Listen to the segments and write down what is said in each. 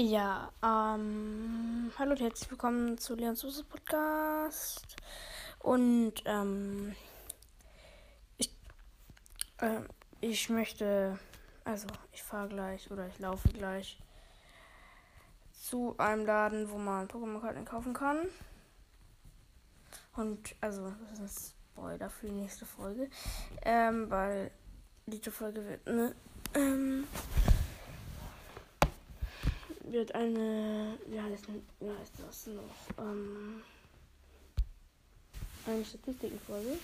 Ja, ähm, hallo und herzlich willkommen zu Leons Soße Podcast. Und, ähm, ich, äh, ich möchte, also, ich fahre gleich oder ich laufe gleich zu einem Laden, wo man Pokémon-Karten kaufen kann. Und, also, das ist ein Spoiler für die nächste Folge, ähm, weil diese Folge wird, ne, ähm, wird eine, wie heißt, wie heißt das noch, ähm, eine Statistikenfolge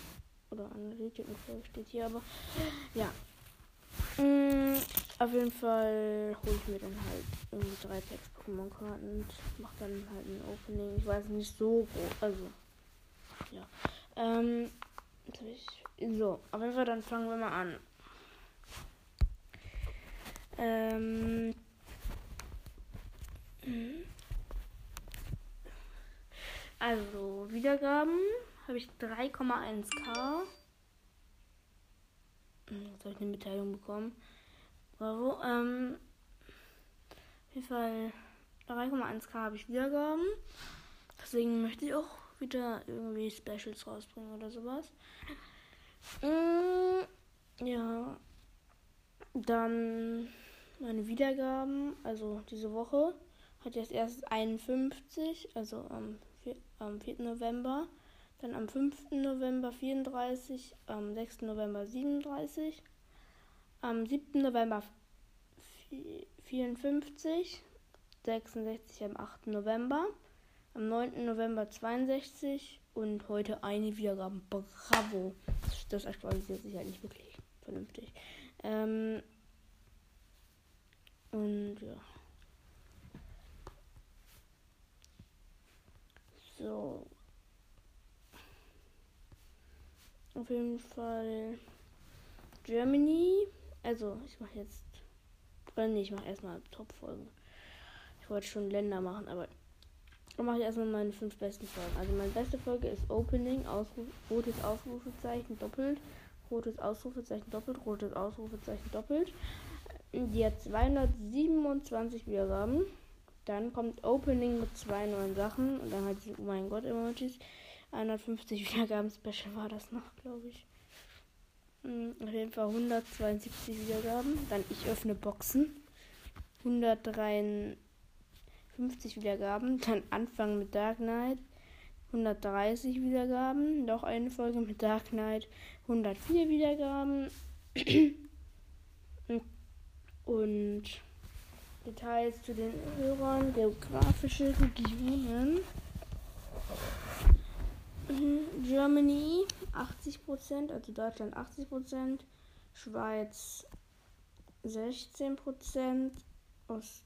oder Analytikenfolge steht hier, aber ja. Mm, auf jeden Fall hole ich mir dann halt irgendwie drei Packs Pokémon-Karten und mache dann halt ein Opening. Ich weiß nicht so groß, also ja. Ähm, so, auf jeden Fall dann fangen wir mal an. Ähm, Mhm. Also, Wiedergaben habe ich 3,1k. Hm, jetzt habe ich eine Mitteilung bekommen. Bravo. Ähm, auf jeden Fall 3,1k habe ich Wiedergaben. Deswegen möchte ich auch wieder irgendwie Specials rausbringen oder sowas. Mm, ja. Dann meine Wiedergaben, also diese Woche hat jetzt erst 51, also am 4, am 4. November, dann am 5. November 34, am 6. November 37, am 7. November 54, 66 am 8. November, am 9. November 62 und heute eine Wiedergabe. Bravo! Das aktualisiert sich ja nicht wirklich vernünftig. Ähm, und ja. So. Auf jeden Fall Germany. Also, ich mache jetzt. Nee, ich mache erstmal Top-Folgen. Ich wollte schon Länder machen, aber dann mache ich erstmal meine fünf besten Folgen. Also meine beste Folge ist Opening, Ausruf, rotes Ausrufezeichen doppelt, rotes Ausrufezeichen doppelt, rotes Ausrufezeichen doppelt. Die hat 227 Wiedergaben. Dann kommt Opening mit zwei neuen Sachen und dann halt diese Oh mein Gott Emojis. 150 Wiedergaben Special war das noch, glaube ich. Hm, auf jeden Fall 172 Wiedergaben. Dann ich öffne Boxen. 153 Wiedergaben. Dann Anfang mit Dark Knight. 130 Wiedergaben. Noch eine Folge mit Dark Knight. 104 Wiedergaben. Und Details zu den Hörern, geografische Regionen. Mhm, Germany 80%, also Deutschland 80%, Schweiz 16%, Ost,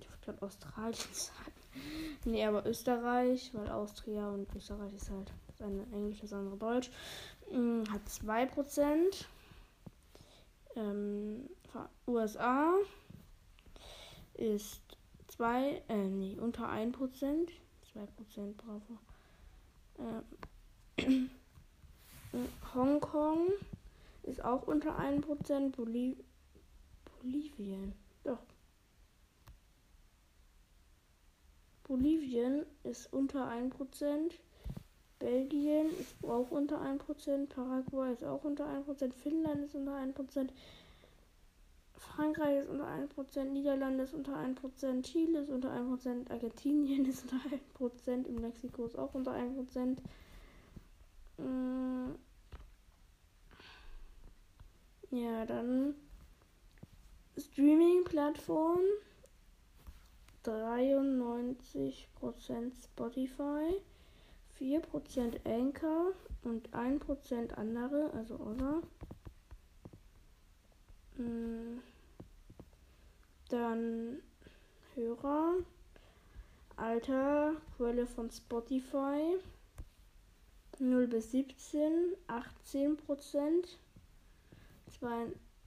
ich glaube Australien sagen. Nee, aber Österreich, weil Austria und Österreich ist halt das eine Englisch, das andere Deutsch, mhm, hat 2%. Ähm, USA ist 2, äh, nee, unter 1%. 2% bravo. Ähm, Hongkong ist auch unter 1%. Boliv Bolivien. Doch. Bolivien ist unter 1%. Belgien ist auch unter 1%. Paraguay ist auch unter 1%. Finnland ist unter 1%. Frankreich ist unter 1%, Niederlande ist unter 1%, Chile ist unter 1%, Argentinien ist unter 1%, in Mexiko ist auch unter 1%. Mm. Ja, dann Streaming-Plattform 93% Spotify, 4% Anchor und 1% andere, also Other. Mm. Dann Hörer. Alter, Quelle von Spotify. 0 bis 17, 18 Prozent.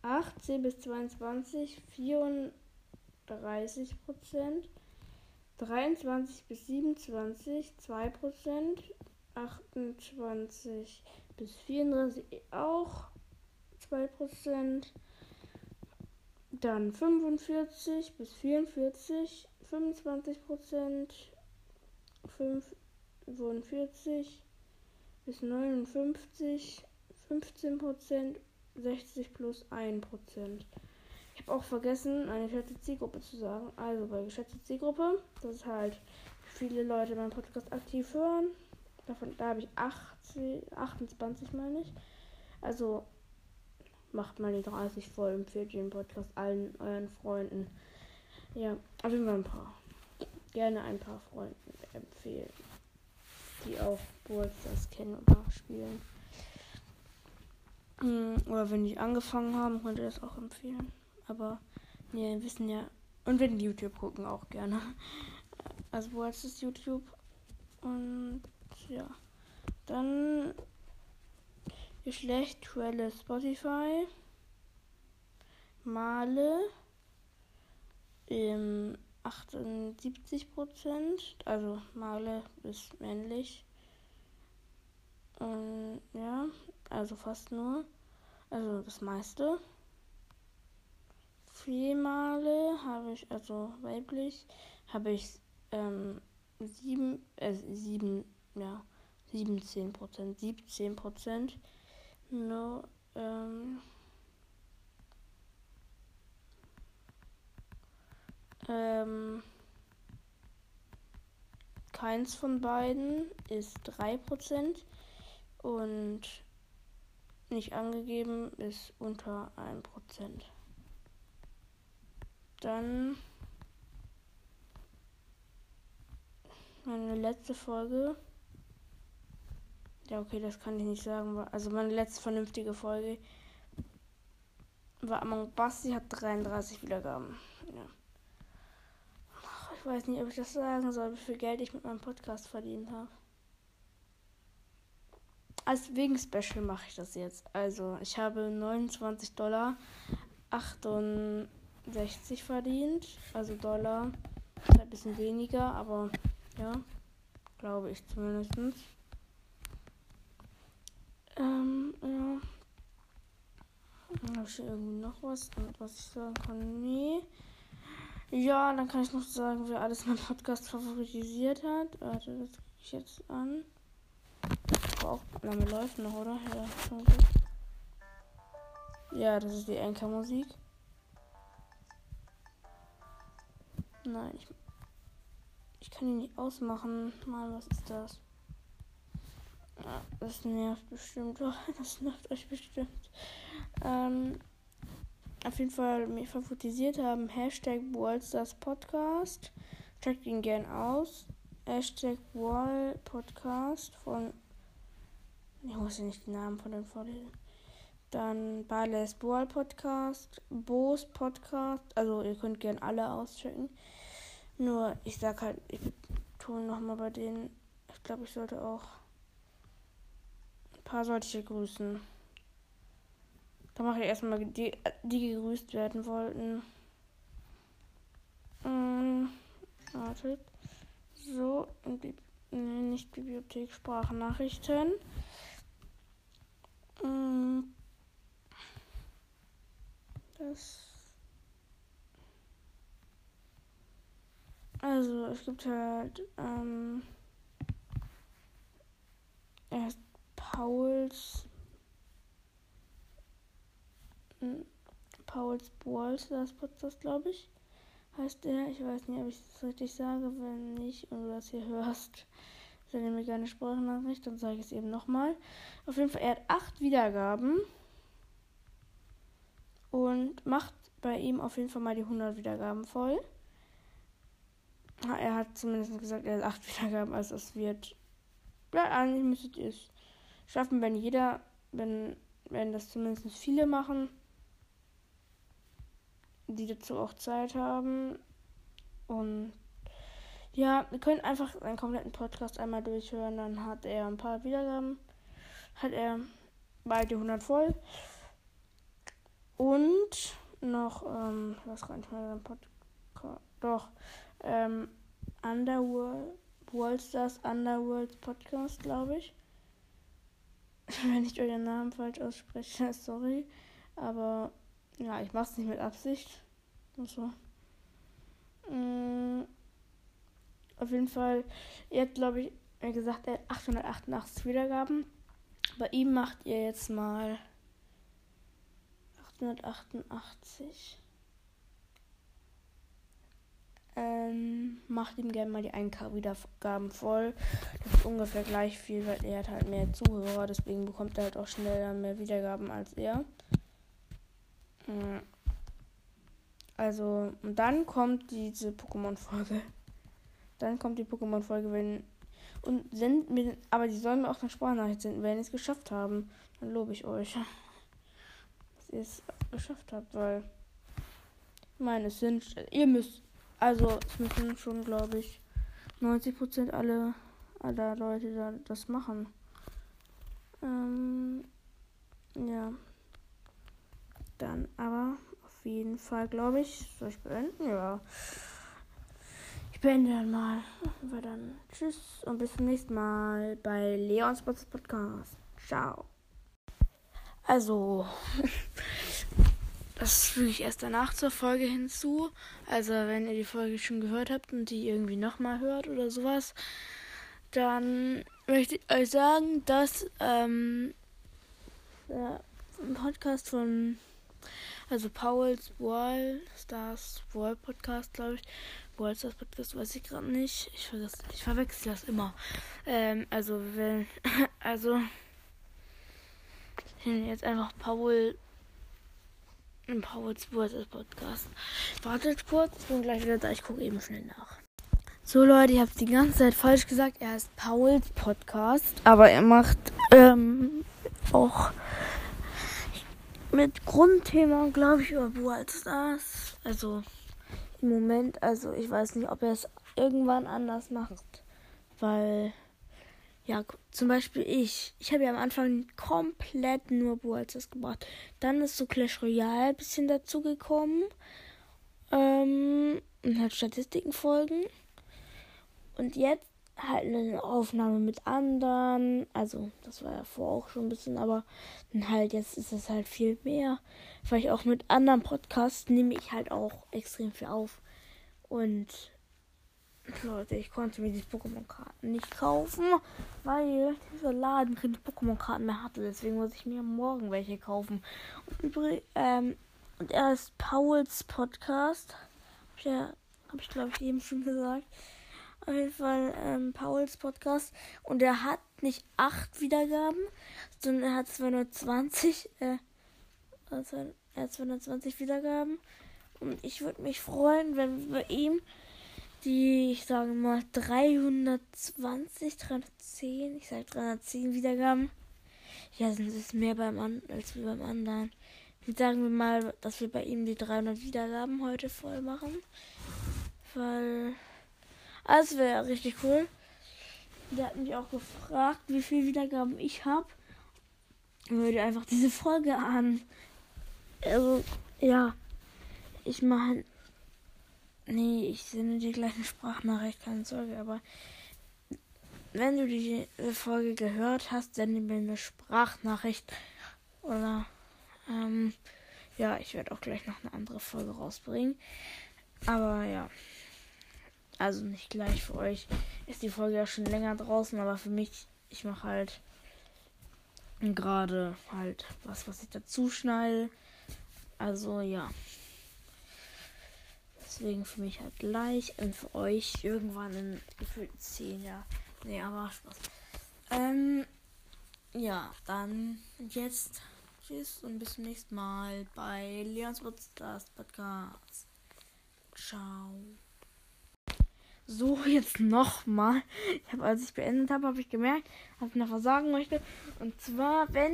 18 bis 22, 34 Prozent. 23 bis 27, 2 Prozent. 28 bis 34 auch 2 Prozent. Dann 45 bis 44, 25 Prozent, 45 bis 59, 15 Prozent, 60 plus 1 Prozent. Ich habe auch vergessen, eine geschätzte Zielgruppe zu sagen. Also bei geschätzte Zielgruppe, das ist halt, viele Leute meinen Podcast aktiv hören. Davon, da habe ich 80, 28, meine ich. Also macht mal die 30 voll, empfehlt den Podcast allen euren Freunden. Ja, auf jeden Fall ein paar. Gerne ein paar Freunden empfehlen, die auch das kennen oder spielen. Hm, oder wenn die angefangen haben, könnt ihr das auch empfehlen. Aber wir wissen ja. Und wenn YouTube gucken, auch gerne. Also wo ist YouTube? Und ja. Dann Geschlecht, Quelle Spotify. Male im 78 Prozent. Also Male ist männlich. Und ja, also fast nur. Also das meiste. Viermale habe ich, also weiblich, habe ich ähm, sieben, äh, sieben, ja, 17 Prozent, 17 Prozent. No, ähm, ähm, keins von beiden ist 3 Prozent und nicht angegeben ist unter 1 Prozent. Dann meine letzte Folge ja, okay, das kann ich nicht sagen. Also meine letzte vernünftige Folge war Among Basti hat 33 Wiedergaben. Ja. Ich weiß nicht, ob ich das sagen soll, wie viel Geld ich mit meinem Podcast verdient habe. Als wegen Special mache ich das jetzt. Also, ich habe 29 Dollar 68 verdient. Also Dollar. Ist ein bisschen weniger, aber ja. Glaube ich zumindest. Ähm, ja. Habe ich irgendwie noch was, was ich sagen kann? Nee. Ja, dann kann ich noch sagen, wer alles mein Podcast favorisiert hat. Warte, das kriege ich jetzt an. Auch, Name läuft noch, oder? Ja. Ja, das ist die Enker-Musik. Nein, ich, ich kann die nicht ausmachen. Mal, was ist das? Ja, das nervt bestimmt. Das nervt euch bestimmt. Ähm, auf jeden Fall mir favorisiert haben. Hashtag Wallstars Podcast. Checkt ihn gern aus. Hashtag Wall Podcast von. Ich muss ja nicht den Namen von den vorlesen. Dann Bales Wall Podcast. Bo's Podcast. Also ihr könnt gern alle auschecken. Nur ich sag halt, ich tue nochmal bei denen. Ich glaube, ich sollte auch paar sollte ich grüßen. Da mache ich erstmal die, die gegrüßt werden wollten. Ähm, wartet. So, Bi nicht Bibliothek, Sprachnachrichten. Ähm, das. Also, es gibt halt, ähm, erst Pauls Pauls Balls, das Podcast, glaube ich, heißt er. Ich weiß nicht, ob ich das richtig sage. Wenn nicht und du das hier hörst, sende mir gerne Sprachnachricht, dann sage ich es eben nochmal. Auf jeden Fall, er hat acht Wiedergaben und macht bei ihm auf jeden Fall mal die 100 Wiedergaben voll. Er hat zumindest gesagt, er hat acht Wiedergaben, also es wird. Ja, eigentlich müsstet ihr es schaffen, wenn jeder, wenn, wenn das zumindest viele machen, die dazu auch Zeit haben. Und ja, ihr könnt einfach seinen kompletten Podcast einmal durchhören, dann hat er ein paar Wiedergaben, hat er beide 100 voll. Und noch, ähm, was kann ich mal Podcast, doch, ähm, Underworld, Wallstars Underworld Podcast, glaube ich. wenn ich euren Namen falsch ausspreche, sorry. Aber ja, ich mache es nicht mit Absicht. Achso. Mm, auf jeden Fall, ihr habt, glaube ich, gesagt, er hat 888 Wiedergaben. Bei ihm macht ihr jetzt mal 888. Ähm, macht ihm gerne mal die 1K Wiedergaben voll. Das ist ungefähr gleich viel, weil er hat halt mehr Zuhörer, deswegen bekommt er halt auch schneller mehr Wiedergaben als er. Also, und dann kommt diese Pokémon-Folge. Dann kommt die Pokémon-Folge, wenn. Und sind mir. Aber die sollen mir auch eine Sprachnachricht senden, wenn sie es geschafft haben. Dann lobe ich euch. Dass ihr es geschafft habt, weil. Ich meine, es sind. Ihr müsst also es müssen schon, glaube ich, 90% alle, aller Leute da, das machen. Ähm, ja. Dann aber auf jeden Fall, glaube ich, soll ich beenden? Ja. Ich beende dann mal. Aber dann tschüss und bis zum nächsten Mal bei Leons Podcast. Ciao. Also, Das füge ich erst danach zur Folge hinzu. Also wenn ihr die Folge schon gehört habt und die irgendwie nochmal hört oder sowas, dann möchte ich euch sagen, dass ähm, der Podcast von also Pauls Wall Stars Wall Podcast, glaube ich. Wall Stars Podcast weiß ich gerade nicht. Ich, ich verwechsel das immer. Ähm, also wenn also jetzt einfach Paul im Paul's Wurzel Podcast. Wartet kurz, ich bin gleich wieder da. Ich gucke eben schnell nach. So Leute, ich habe die ganze Zeit falsch gesagt. Er ist Pauls Podcast, aber er macht ähm, auch mit Grundthema, glaube ich, über World Stars. Also im Moment, also ich weiß nicht, ob er es irgendwann anders macht, weil ja, zum Beispiel ich. Ich habe ja am Anfang komplett nur Brawlstars gebracht. Dann ist so Clash Royale ein bisschen dazugekommen. Ähm, und halt Statistiken folgen. Und jetzt halt eine Aufnahme mit anderen. Also, das war ja vorher auch schon ein bisschen, aber dann halt jetzt ist es halt viel mehr. Weil ich auch mit anderen Podcasts nehme ich halt auch extrem viel auf. Und Leute, ich konnte mir die Pokémon-Karten nicht kaufen, weil dieser Laden keine Pokémon-Karten mehr hatte. Deswegen muss ich mir morgen welche kaufen. Und, übrigens, ähm, und er ist Pauls Podcast. Hab ich, ja, hab ich glaube ich eben schon gesagt. Auf jeden Fall ähm, Pauls Podcast. Und er hat nicht 8 Wiedergaben, sondern er hat 220, äh, also er hat 220 Wiedergaben. Und ich würde mich freuen, wenn wir ihm die, ich sage mal, 320, 310, ich sage 310 Wiedergaben. Ja, sind es mehr beim an als beim anderen. Sagen wir mal, dass wir bei ihm die 300 Wiedergaben heute voll machen. Weil. Also wäre richtig cool. Der hat mich auch gefragt, wie viele Wiedergaben ich habe. Würde einfach diese Folge an. Also, ja. Ich meine, Nee, ich sende dir gleich eine Sprachnachricht, keine Sorge, aber wenn du die Folge gehört hast, sende mir eine Sprachnachricht. Oder, ähm, ja, ich werde auch gleich noch eine andere Folge rausbringen. Aber ja. Also nicht gleich für euch. Ist die Folge ja schon länger draußen, aber für mich, ich mache halt gerade halt was, was ich dazu schneide. Also ja. Deswegen für mich halt gleich und für euch irgendwann in gefühlt 10 Jahren. Nee, aber Spaß. Ähm, ja, dann jetzt tschüss und bis zum nächsten Mal bei Leons Podcast. Ciao. So, jetzt nochmal. Ich habe, als ich beendet habe, habe ich gemerkt, was ich noch was sagen möchte. Und zwar, wenn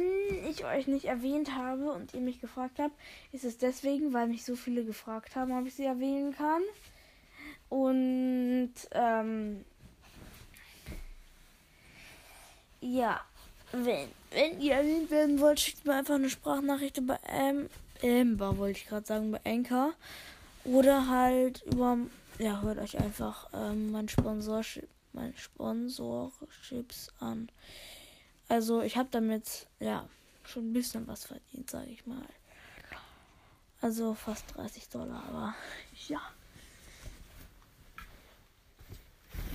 ich euch nicht erwähnt habe und ihr mich gefragt habt, ist es deswegen, weil mich so viele gefragt haben, ob ich sie erwähnen kann. Und, ähm, ja, wenn, wenn ihr erwähnt werden wollt, schickt mir einfach eine Sprachnachricht bei Amber, wollte ich gerade sagen, bei Anchor. Oder halt über ja, hört euch einfach ähm, mein Sponsorship, mein Sponsorships an. Also ich habe damit ja schon ein bisschen was verdient, sage ich mal. Also fast 30 Dollar, aber ja.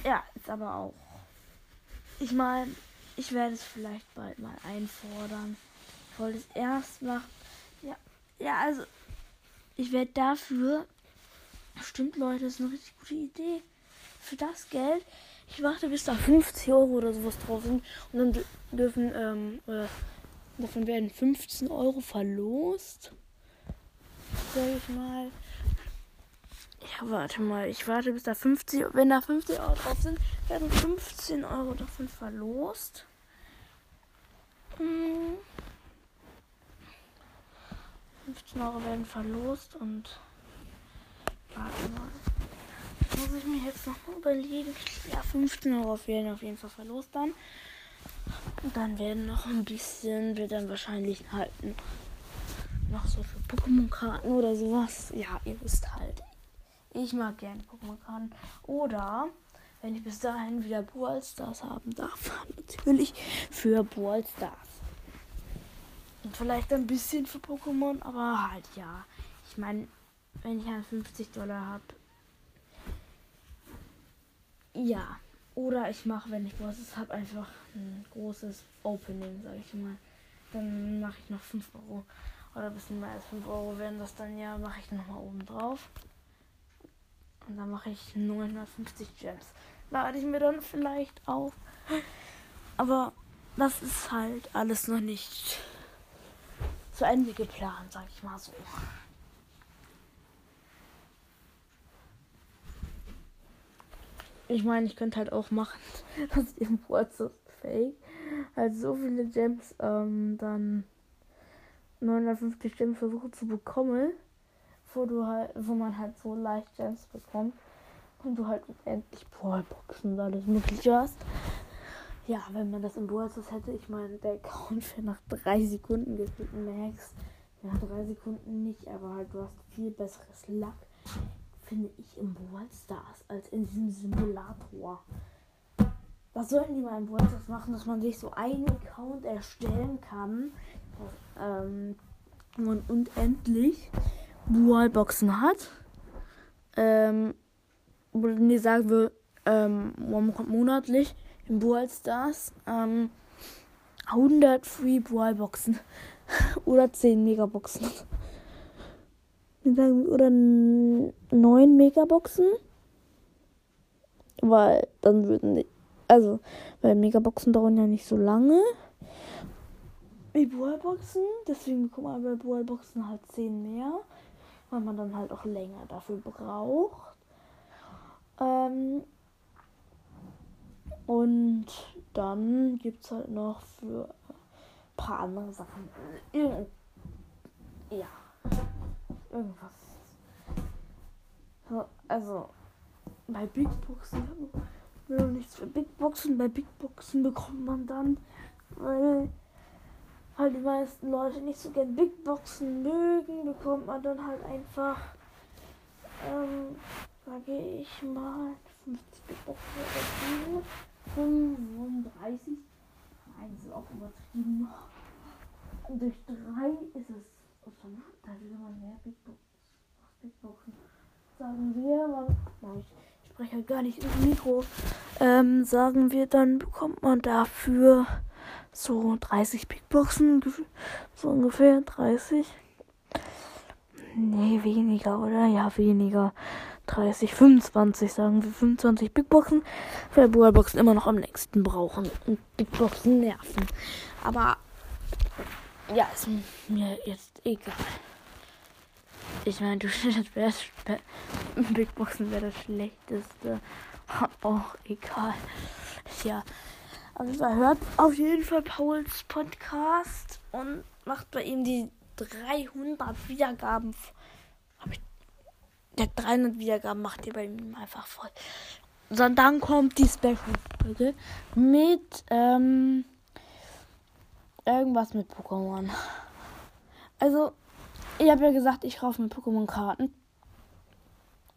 Ja, ist aber auch. Ich meine, ich werde es vielleicht bald mal einfordern. Ich wollte es erst machen. Ja, ja, also ich werde dafür. Stimmt, Leute, das ist eine richtig gute Idee. Für das Geld. Ich warte, bis da 50 Euro oder sowas drauf sind. Und dann dürfen, ähm, oder davon werden 15 Euro verlost. Sag ich mal. Ja, warte mal. Ich warte bis da 50. Wenn da 50 Euro drauf sind, werden 15 Euro davon verlost. Hm. 15 Euro werden verlost und. Warte mal. Muss ich mir jetzt noch überlegen. Ja, 15 Euro werden auf jeden Fall verlost dann. Und dann werden noch ein bisschen, wird dann wahrscheinlich halt noch so für Pokémon-Karten oder sowas. Ja, ihr wisst halt. Ich mag gerne Pokémon-Karten. Oder, wenn ich bis dahin wieder Brawl Stars haben darf, natürlich für Brawl Stars. Und vielleicht ein bisschen für Pokémon, aber halt ja. Ich meine, wenn ich halt 50 Dollar habe. Ja. Oder ich mache, wenn ich Stars habe, einfach ein großes Opening, sag ich mal. Dann mache ich noch 5 Euro. Oder ein bisschen mehr als 5 Euro werden das dann ja, mache ich nochmal oben drauf. Und dann mache ich 950 Gems. Lade ich mir dann vielleicht auf. Aber das ist halt alles noch nicht zu Ende geplant, sag ich mal so. Ich meine, ich könnte halt auch machen, dass im WhatsApp Fake halt so viele Gems ähm, dann 950 Gems versuche zu bekommen wo du halt, wo man halt so leicht Gems bekommt und du halt endlich Brawlboxen und alles mögliche hast. Ja, wenn man das im Brawl hätte, ich meine, der Account wäre nach drei Sekunden gefühlt Max. Ja, drei Sekunden nicht, aber halt du hast viel besseres Luck, finde ich, im Brawl Stars als in diesem Simulator. Was sollten die mal im Brawl Stars machen, dass man sich so einen Account erstellen kann ähm, und, und endlich Wallboxen hat. Ähm, nee, sagen wir ähm, monatlich im Brawl Stars ähm, 100 Free Wallboxen oder 10 Megaboxen. Oder 9 Megaboxen. Weil dann würden die. Also, weil Megaboxen dauern ja nicht so lange. Wie Brawlboxen. Deswegen bekommt man bei Brawlboxen halt 10 mehr weil man dann halt auch länger dafür braucht. Ähm, und dann gibt es halt noch für ein paar andere Sachen. Ja. Irgendwas. Also, bei Big Boxen will noch nichts für Big Boxen. Bei Big Boxen bekommt man dann, weil halt die meisten Leute nicht so gern Big Boxen mögen, bekommt man dann halt einfach, ähm, sage ich mal, 50 Big Boxen oder 35. Nein, ist auch übertrieben. Durch 3 ist es von Nachteil, wenn man mehr Big Boxen, Big Boxen sagen wir, man, nein, ich spreche halt gar nicht ins Mikro, ähm, sagen wir, dann bekommt man dafür so 30 Big Boxen, so ungefähr 30. Nee, weniger, oder? Ja, weniger. 30, 25, sagen wir 25 Big Boxen, weil Boxen immer noch am längsten brauchen und Big Boxen nerven. Aber ja, ist mir jetzt egal. Ich meine, du wärst Big Boxen wäre das schlechteste. Auch egal. Ja, also hört auf jeden Fall Pauls Podcast und macht bei ihm die 300 Wiedergaben. Der 300 Wiedergaben macht ihr bei ihm einfach voll. So, dann kommt die Special-Folge mit ähm, irgendwas mit Pokémon. Also, ich habe ja gesagt, ich kaufe mir Pokémon-Karten.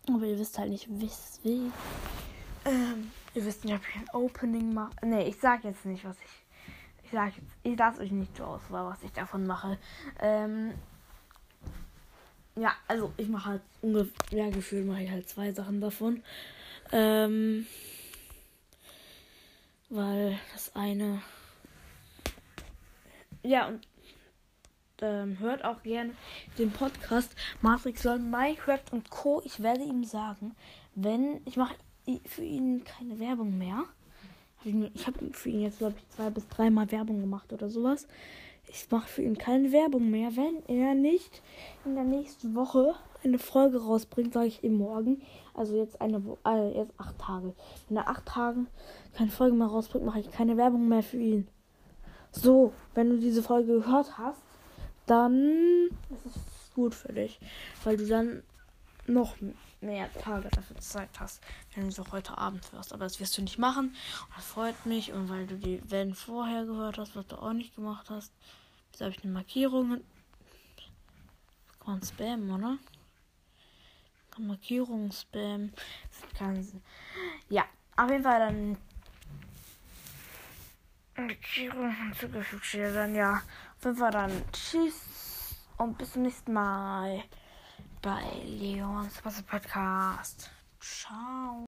Aber ihr wisst halt nicht, weswegen. Ähm, Ihr wisst nicht, ob ich ein Opening mache. Ne, ich sag jetzt nicht, was ich. Ich sag jetzt. Ich lasse euch nicht zur Auswahl, was ich davon mache. Ähm. ja, also ich mache halt ungefähr, ja, gefühlt mache ich halt zwei Sachen davon. Ähm, weil das eine, ja, und ähm, hört auch gerne den Podcast Matrix Learn Minecraft und Co. Ich werde ihm sagen, wenn ich mache für ihn keine Werbung mehr. Ich habe für ihn jetzt, glaube ich, zwei bis dreimal Werbung gemacht oder sowas. Ich mache für ihn keine Werbung mehr, wenn er nicht in der nächsten Woche eine Folge rausbringt, sage ich ihm morgen. Also jetzt eine Woche, äh, jetzt acht Tage. Wenn er acht Tagen keine Folge mehr rausbringt, mache ich keine Werbung mehr für ihn. So, wenn du diese Folge gehört hast, dann ist es gut für dich, weil du dann noch mehr Tage dafür Zeit hast, wenn du so heute Abend hörst. Aber das wirst du nicht machen. Und das freut mich. Und weil du die Wellen vorher gehört hast, was du auch nicht gemacht hast. Jetzt habe ich eine Markierung. Kann man spammen, oder? Kann Markierung spammen. Kann ja, auf jeden Fall dann. Markierung hinzugefügt. Dann ja. Jeden Fall dann. Tschüss. Und bis zum nächsten Mal bei Leons Podcast. Ciao.